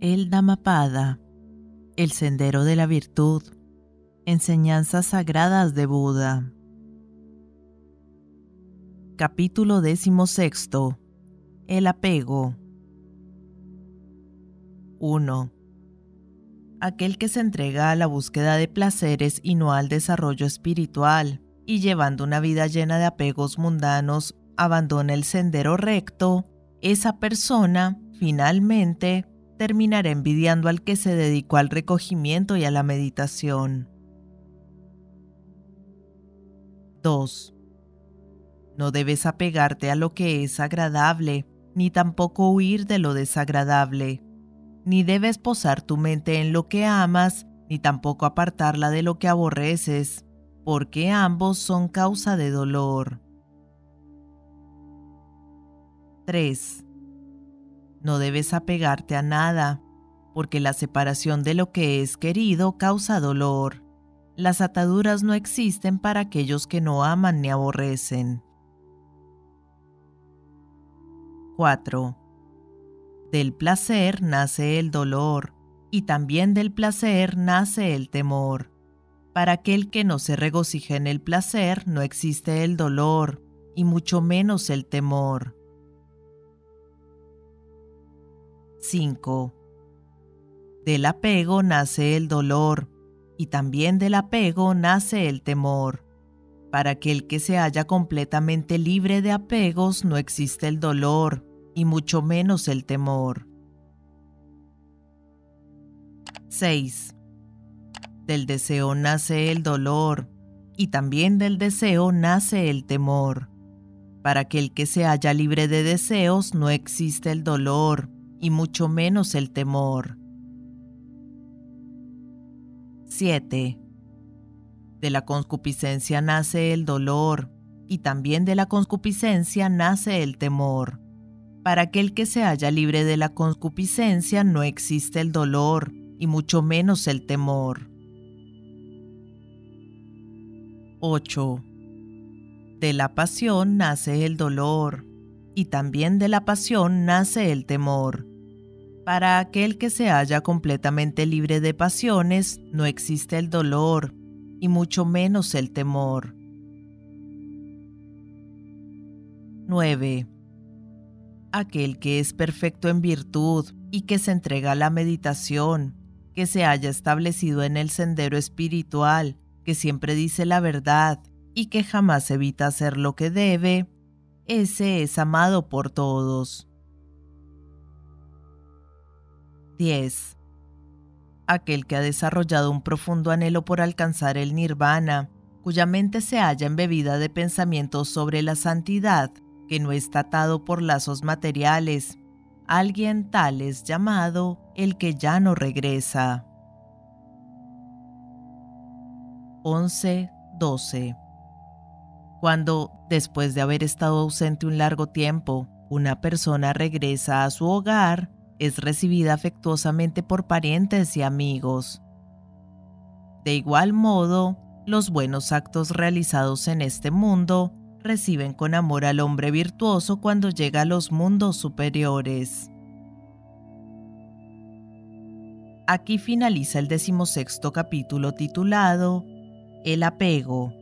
El Dhammapada, el sendero de la virtud, enseñanzas sagradas de Buda. Capítulo sexto. El apego. 1. Aquel que se entrega a la búsqueda de placeres y no al desarrollo espiritual, y llevando una vida llena de apegos mundanos, abandona el sendero recto, esa persona, finalmente, terminará envidiando al que se dedicó al recogimiento y a la meditación. 2. No debes apegarte a lo que es agradable, ni tampoco huir de lo desagradable. Ni debes posar tu mente en lo que amas, ni tampoco apartarla de lo que aborreces, porque ambos son causa de dolor. 3. No debes apegarte a nada, porque la separación de lo que es querido causa dolor. Las ataduras no existen para aquellos que no aman ni aborrecen. 4. Del placer nace el dolor, y también del placer nace el temor. Para aquel que no se regocija en el placer no existe el dolor, y mucho menos el temor. 5. Del apego nace el dolor, y también del apego nace el temor. Para aquel que se halla completamente libre de apegos no existe el dolor, y mucho menos el temor. 6. Del deseo nace el dolor, y también del deseo nace el temor. Para aquel que se halla libre de deseos no existe el dolor, y mucho menos el temor. 7. De la concupiscencia nace el dolor, y también de la concupiscencia nace el temor. Para aquel que se halla libre de la concupiscencia no existe el dolor, y mucho menos el temor. 8. De la pasión nace el dolor, y también de la pasión nace el temor. Para aquel que se halla completamente libre de pasiones, no existe el dolor, y mucho menos el temor. 9. Aquel que es perfecto en virtud y que se entrega a la meditación, que se haya establecido en el sendero espiritual, que siempre dice la verdad y que jamás evita hacer lo que debe, ese es amado por todos. 10. Aquel que ha desarrollado un profundo anhelo por alcanzar el nirvana, cuya mente se halla embebida de pensamientos sobre la santidad, que no está atado por lazos materiales, alguien tal es llamado el que ya no regresa. 11.12 cuando, después de haber estado ausente un largo tiempo, una persona regresa a su hogar, es recibida afectuosamente por parientes y amigos. De igual modo, los buenos actos realizados en este mundo reciben con amor al hombre virtuoso cuando llega a los mundos superiores. Aquí finaliza el decimosexto capítulo titulado El apego.